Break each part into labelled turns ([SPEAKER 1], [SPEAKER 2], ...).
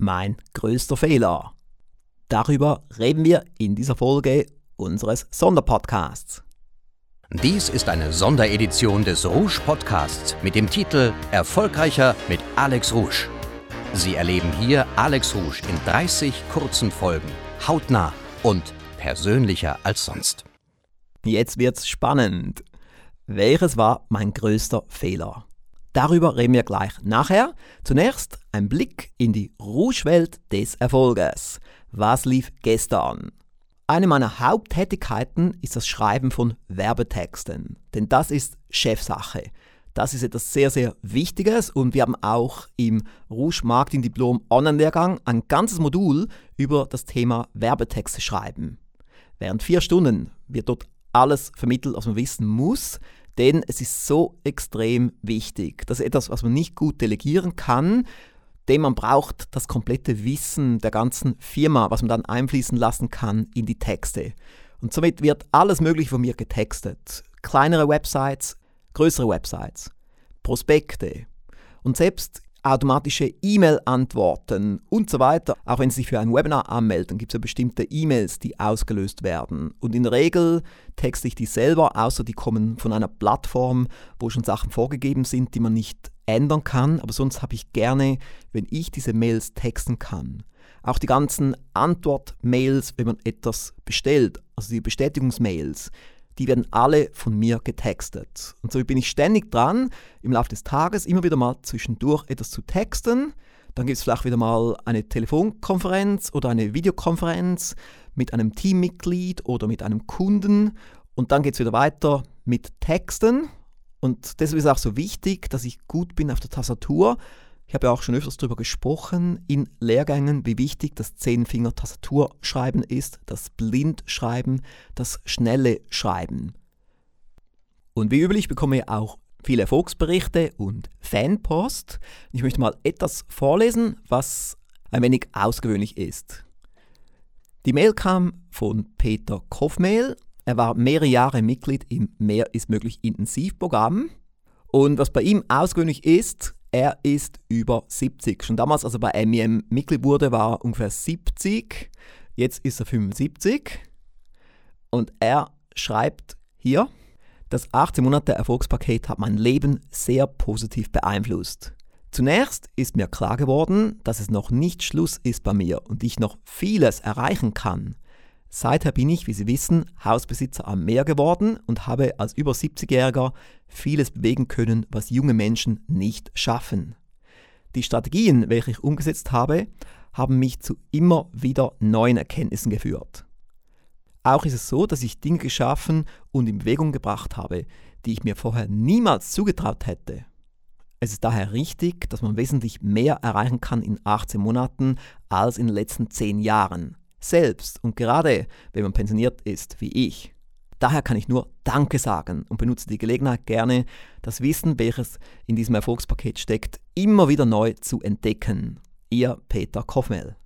[SPEAKER 1] mein größter Fehler. Darüber reden wir in dieser Folge unseres Sonderpodcasts.
[SPEAKER 2] Dies ist eine Sonderedition des Rouge Podcasts mit dem Titel Erfolgreicher mit Alex Rouge. Sie erleben hier Alex Rouge in 30 kurzen Folgen, hautnah und persönlicher als sonst.
[SPEAKER 1] Jetzt wird's spannend. Welches war mein größter Fehler? Darüber reden wir gleich nachher. Zunächst ein Blick in die Rouge-Welt des Erfolges. Was lief gestern? Eine meiner Haupttätigkeiten ist das Schreiben von Werbetexten, denn das ist Chefsache. Das ist etwas sehr, sehr Wichtiges und wir haben auch im Rouge Marketing Diplom Online-Lehrgang ein ganzes Modul über das Thema Werbetexte schreiben. Während vier Stunden wird dort alles vermittelt, was man wissen muss. Denn es ist so extrem wichtig. Das ist etwas, was man nicht gut delegieren kann, denn man braucht das komplette Wissen der ganzen Firma, was man dann einfließen lassen kann in die Texte. Und somit wird alles Mögliche von mir getextet. Kleinere Websites, größere Websites, Prospekte. Und selbst automatische E-Mail-Antworten und so weiter. Auch wenn Sie sich für ein Webinar anmelden, gibt es ja bestimmte E-Mails, die ausgelöst werden. Und in der Regel texte ich die selber, außer die kommen von einer Plattform, wo schon Sachen vorgegeben sind, die man nicht ändern kann. Aber sonst habe ich gerne, wenn ich diese Mails texten kann. Auch die ganzen Antwort-Mails, wenn man etwas bestellt, also die Bestätigungsmails, die werden alle von mir getextet. Und so bin ich ständig dran, im Laufe des Tages immer wieder mal zwischendurch etwas zu texten. Dann gibt es vielleicht wieder mal eine Telefonkonferenz oder eine Videokonferenz mit einem Teammitglied oder mit einem Kunden. Und dann geht es wieder weiter mit Texten. Und deshalb ist es auch so wichtig, dass ich gut bin auf der Tastatur, ich habe ja auch schon öfters darüber gesprochen in Lehrgängen, wie wichtig das Zehnfinger-Tastaturschreiben ist, das Blindschreiben, das schnelle Schreiben. Und wie üblich bekomme ich auch viele Erfolgsberichte und Fanpost. Ich möchte mal etwas vorlesen, was ein wenig ausgewöhnlich ist. Die Mail kam von Peter Koffmehl. Er war mehrere Jahre Mitglied im Mehr ist möglich Intensivprogramm. Und was bei ihm ausgewöhnlich ist, er ist über 70. Schon damals, als er bei MEM Mitglied wurde, war er ungefähr 70. Jetzt ist er 75. Und er schreibt hier, das 18 Monate Erfolgspaket hat mein Leben sehr positiv beeinflusst. Zunächst ist mir klar geworden, dass es noch nicht Schluss ist bei mir und ich noch vieles erreichen kann. Seither bin ich, wie Sie wissen, Hausbesitzer am Meer geworden und habe als über 70-Jähriger vieles bewegen können, was junge Menschen nicht schaffen. Die Strategien, welche ich umgesetzt habe, haben mich zu immer wieder neuen Erkenntnissen geführt. Auch ist es so, dass ich Dinge geschaffen und in Bewegung gebracht habe, die ich mir vorher niemals zugetraut hätte. Es ist daher richtig, dass man wesentlich mehr erreichen kann in 18 Monaten als in den letzten 10 Jahren selbst und gerade wenn man pensioniert ist wie ich. Daher kann ich nur Danke sagen und benutze die Gelegenheit gerne, das Wissen, welches in diesem Erfolgspaket steckt, immer wieder neu zu entdecken. Ihr Peter Koffmel.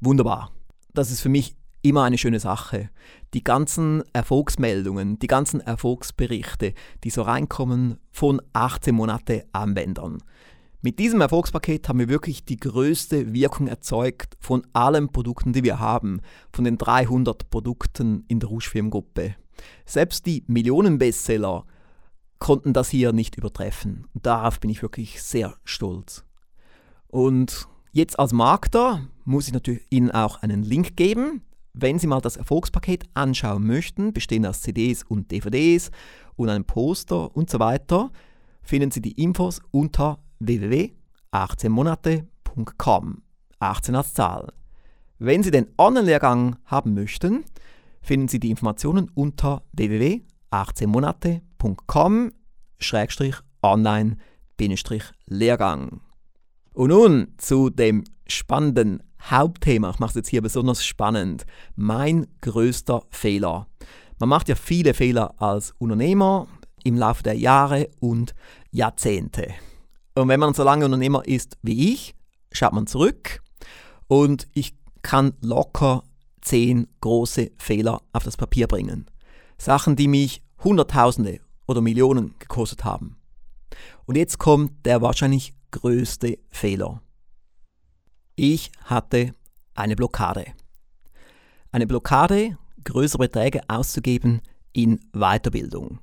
[SPEAKER 1] Wunderbar. Das ist für mich immer eine schöne Sache. Die ganzen Erfolgsmeldungen, die ganzen Erfolgsberichte, die so reinkommen von 18 Monate Anwendern. Mit diesem Erfolgspaket haben wir wirklich die größte Wirkung erzeugt von allen Produkten, die wir haben, von den 300 Produkten in der Rouge Firmengruppe. Selbst die Millionen-Bestseller konnten das hier nicht übertreffen. Und darauf bin ich wirklich sehr stolz. Und jetzt als Markter muss ich natürlich Ihnen auch einen Link geben. Wenn Sie mal das Erfolgspaket anschauen möchten, bestehend aus CDs und DVDs und einem Poster und so weiter, finden Sie die Infos unter www.18monate.com. 18 als Zahl. Wenn Sie den Online-Lehrgang haben möchten, finden Sie die Informationen unter www.18monate.com-online-lehrgang. Und nun zu dem spannenden Hauptthema. Ich mache es jetzt hier besonders spannend. Mein größter Fehler. Man macht ja viele Fehler als Unternehmer im Laufe der Jahre und Jahrzehnte. Und wenn man so lange Unternehmer ist wie ich, schaut man zurück und ich kann locker zehn große Fehler auf das Papier bringen. Sachen, die mich Hunderttausende oder Millionen gekostet haben. Und jetzt kommt der wahrscheinlich größte Fehler. Ich hatte eine Blockade. Eine Blockade, größere Beträge auszugeben in Weiterbildung.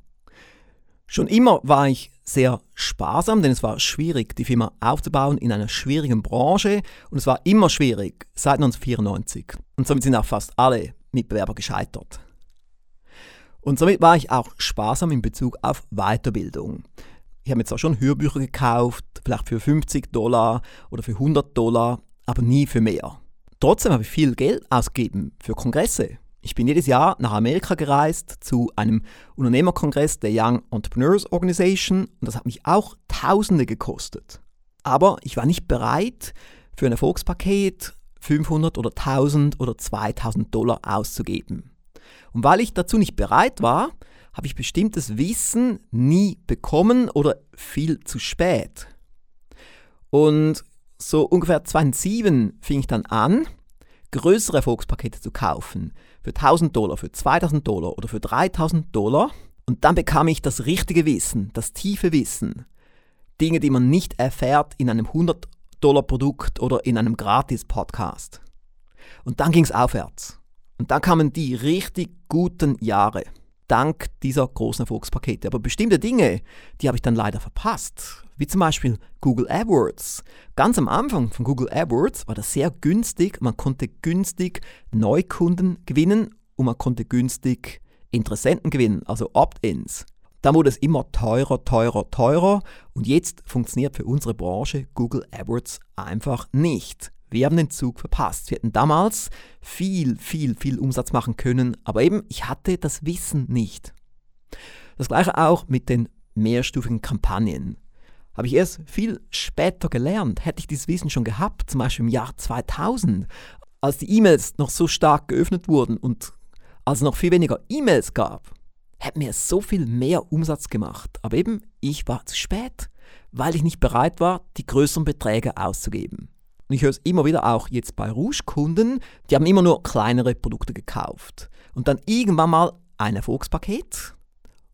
[SPEAKER 1] Schon immer war ich sehr sparsam, denn es war schwierig, die Firma aufzubauen in einer schwierigen Branche und es war immer schwierig seit 1994. Und somit sind auch fast alle Mitbewerber gescheitert. Und somit war ich auch sparsam in Bezug auf Weiterbildung. Ich habe mir zwar schon Hörbücher gekauft, vielleicht für 50 Dollar oder für 100 Dollar, aber nie für mehr. Trotzdem habe ich viel Geld ausgegeben für Kongresse, ich bin jedes Jahr nach Amerika gereist zu einem Unternehmerkongress der Young Entrepreneurs Organization und das hat mich auch Tausende gekostet. Aber ich war nicht bereit, für ein Erfolgspaket 500 oder 1000 oder 2000 Dollar auszugeben. Und weil ich dazu nicht bereit war, habe ich bestimmtes Wissen nie bekommen oder viel zu spät. Und so ungefähr 2007 fing ich dann an, größere Erfolgspakete zu kaufen, für 1000 Dollar, für 2000 Dollar oder für 3000 Dollar. Und dann bekam ich das richtige Wissen, das tiefe Wissen. Dinge, die man nicht erfährt in einem 100 Dollar Produkt oder in einem Gratis-Podcast. Und dann ging es aufwärts. Und dann kamen die richtig guten Jahre dank dieser großen Erfolgspakete. Aber bestimmte Dinge, die habe ich dann leider verpasst. Wie zum Beispiel Google AdWords. Ganz am Anfang von Google AdWords war das sehr günstig. Man konnte günstig Neukunden gewinnen und man konnte günstig Interessenten gewinnen, also Opt-ins. Dann wurde es immer teurer, teurer, teurer und jetzt funktioniert für unsere Branche Google AdWords einfach nicht. Wir haben den Zug verpasst. Wir hätten damals viel, viel, viel Umsatz machen können, aber eben, ich hatte das Wissen nicht. Das gleiche auch mit den mehrstufigen Kampagnen. Habe ich erst viel später gelernt. Hätte ich dieses Wissen schon gehabt, zum Beispiel im Jahr 2000, als die E-Mails noch so stark geöffnet wurden und als es noch viel weniger E-Mails gab, hätte mir so viel mehr Umsatz gemacht. Aber eben, ich war zu spät, weil ich nicht bereit war, die größeren Beträge auszugeben. Und ich höre es immer wieder auch jetzt bei Rouge-Kunden, die haben immer nur kleinere Produkte gekauft. Und dann irgendwann mal ein Erfolgspaket.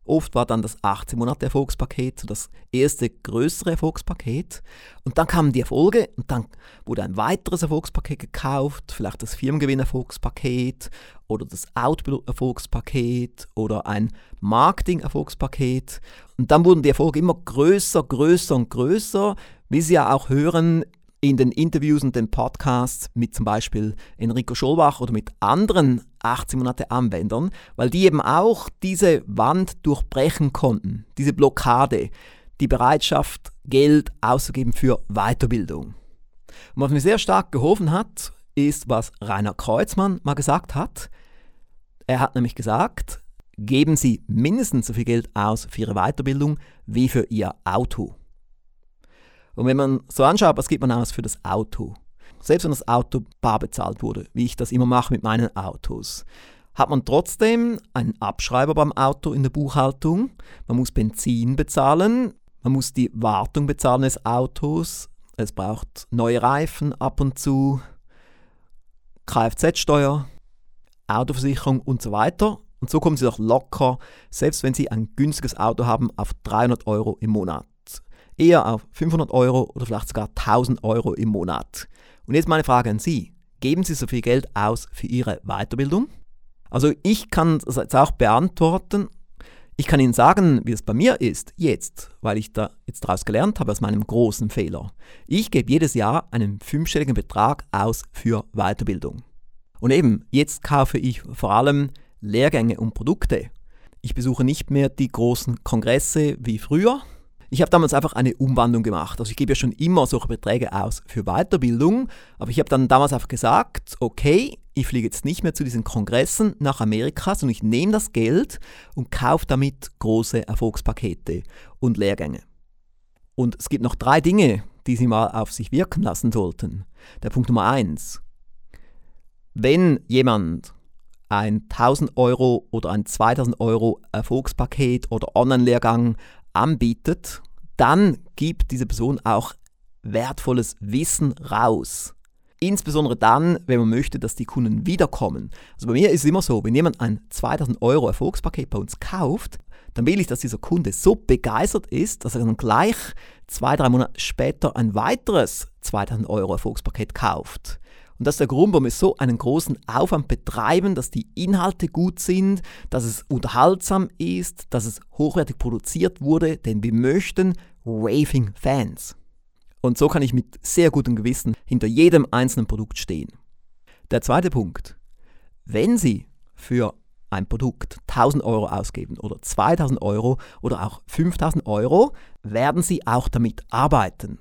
[SPEAKER 1] Oft war dann das 18 Monate Erfolgspaket so das erste größere Erfolgspaket. Und dann kamen die Erfolge und dann wurde ein weiteres Erfolgspaket gekauft, vielleicht das Firmengewinn-Erfolgspaket oder das Output-Erfolgspaket oder ein Marketing-Erfolgspaket. Und dann wurden die Erfolge immer größer, größer und größer, wie Sie ja auch hören in den Interviews und den Podcasts mit zum Beispiel Enrico Scholbach oder mit anderen 18 Monate Anwendern, weil die eben auch diese Wand durchbrechen konnten, diese Blockade, die Bereitschaft, Geld auszugeben für Weiterbildung. Und was mir sehr stark geholfen hat, ist, was Rainer Kreuzmann mal gesagt hat. Er hat nämlich gesagt, geben Sie mindestens so viel Geld aus für Ihre Weiterbildung wie für Ihr Auto. Und wenn man so anschaut, was gibt man aus für das Auto? Selbst wenn das Auto bar bezahlt wurde, wie ich das immer mache mit meinen Autos, hat man trotzdem einen Abschreiber beim Auto in der Buchhaltung. Man muss Benzin bezahlen, man muss die Wartung bezahlen des Autos, es braucht neue Reifen ab und zu, Kfz-Steuer, Autoversicherung und so weiter. Und so kommen Sie doch locker, selbst wenn Sie ein günstiges Auto haben, auf 300 Euro im Monat eher auf 500 Euro oder vielleicht sogar 1000 Euro im Monat. Und jetzt meine Frage an Sie. Geben Sie so viel Geld aus für Ihre Weiterbildung? Also ich kann das jetzt auch beantworten. Ich kann Ihnen sagen, wie es bei mir ist, jetzt, weil ich da jetzt daraus gelernt habe aus meinem großen Fehler. Ich gebe jedes Jahr einen fünfstelligen Betrag aus für Weiterbildung. Und eben, jetzt kaufe ich vor allem Lehrgänge und Produkte. Ich besuche nicht mehr die großen Kongresse wie früher, ich habe damals einfach eine Umwandlung gemacht. Also ich gebe ja schon immer solche Beträge aus für Weiterbildung, aber ich habe dann damals einfach gesagt, okay, ich fliege jetzt nicht mehr zu diesen Kongressen nach Amerika, sondern ich nehme das Geld und kaufe damit große Erfolgspakete und Lehrgänge. Und es gibt noch drei Dinge, die Sie mal auf sich wirken lassen sollten. Der Punkt Nummer eins. Wenn jemand ein 1000 Euro oder ein 2000 Euro Erfolgspaket oder Online-Lehrgang anbietet, dann gibt diese Person auch wertvolles Wissen raus. Insbesondere dann, wenn man möchte, dass die Kunden wiederkommen. Also bei mir ist es immer so, wenn jemand ein 2000 Euro Erfolgspaket bei uns kauft, dann will ich, dass dieser Kunde so begeistert ist, dass er dann gleich zwei, drei Monate später ein weiteres 2000 Euro Erfolgspaket kauft. Und das ist der Grund, warum wir so einen großen Aufwand betreiben, dass die Inhalte gut sind, dass es unterhaltsam ist, dass es hochwertig produziert wurde, denn wir möchten raving Fans. Und so kann ich mit sehr gutem Gewissen hinter jedem einzelnen Produkt stehen. Der zweite Punkt. Wenn Sie für ein Produkt 1000 Euro ausgeben oder 2000 Euro oder auch 5000 Euro, werden Sie auch damit arbeiten.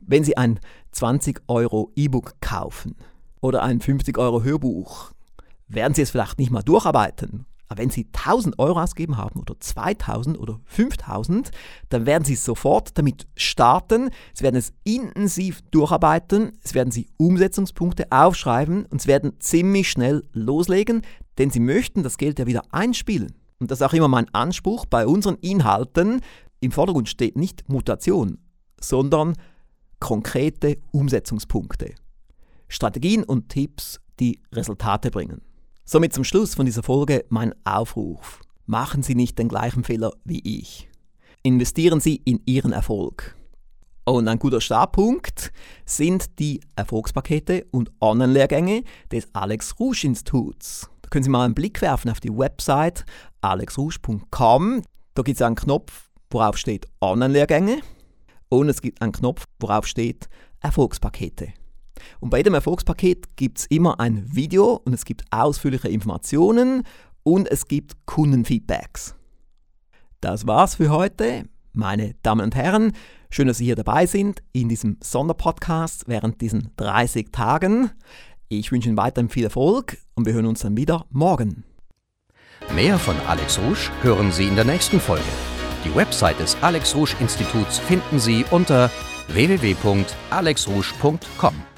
[SPEAKER 1] Wenn Sie ein 20 Euro E-Book kaufen oder ein 50 Euro Hörbuch, werden Sie es vielleicht nicht mal durcharbeiten, aber wenn Sie 1000 Euro ausgeben haben oder 2000 oder 5000, dann werden Sie sofort damit starten. Sie werden es intensiv durcharbeiten. Es werden Sie Umsetzungspunkte aufschreiben und Sie werden ziemlich schnell loslegen, denn Sie möchten das Geld ja wieder einspielen. Und das ist auch immer mein Anspruch bei unseren Inhalten. Im Vordergrund steht nicht Mutation, sondern konkrete Umsetzungspunkte. Strategien und Tipps, die Resultate bringen. Somit zum Schluss von dieser Folge mein Aufruf. Machen Sie nicht den gleichen Fehler wie ich. Investieren Sie in Ihren Erfolg. Und ein guter Startpunkt sind die Erfolgspakete und Online-Lehrgänge des Alex Rouge Instituts. Da können Sie mal einen Blick werfen auf die Website alexrouge.com. Da gibt es einen Knopf, worauf steht Online-Lehrgänge und es gibt einen Knopf, worauf steht Erfolgspakete. Und bei jedem Erfolgspaket gibt es immer ein Video und es gibt ausführliche Informationen und es gibt Kundenfeedbacks. Das war's für heute, meine Damen und Herren. Schön, dass Sie hier dabei sind in diesem Sonderpodcast während diesen 30 Tagen. Ich wünsche Ihnen weiterhin viel Erfolg und wir hören uns dann wieder morgen.
[SPEAKER 2] Mehr von Alex Rouge hören Sie in der nächsten Folge. Die Website des Alex Rouge Instituts finden Sie unter www.alexrouge.com.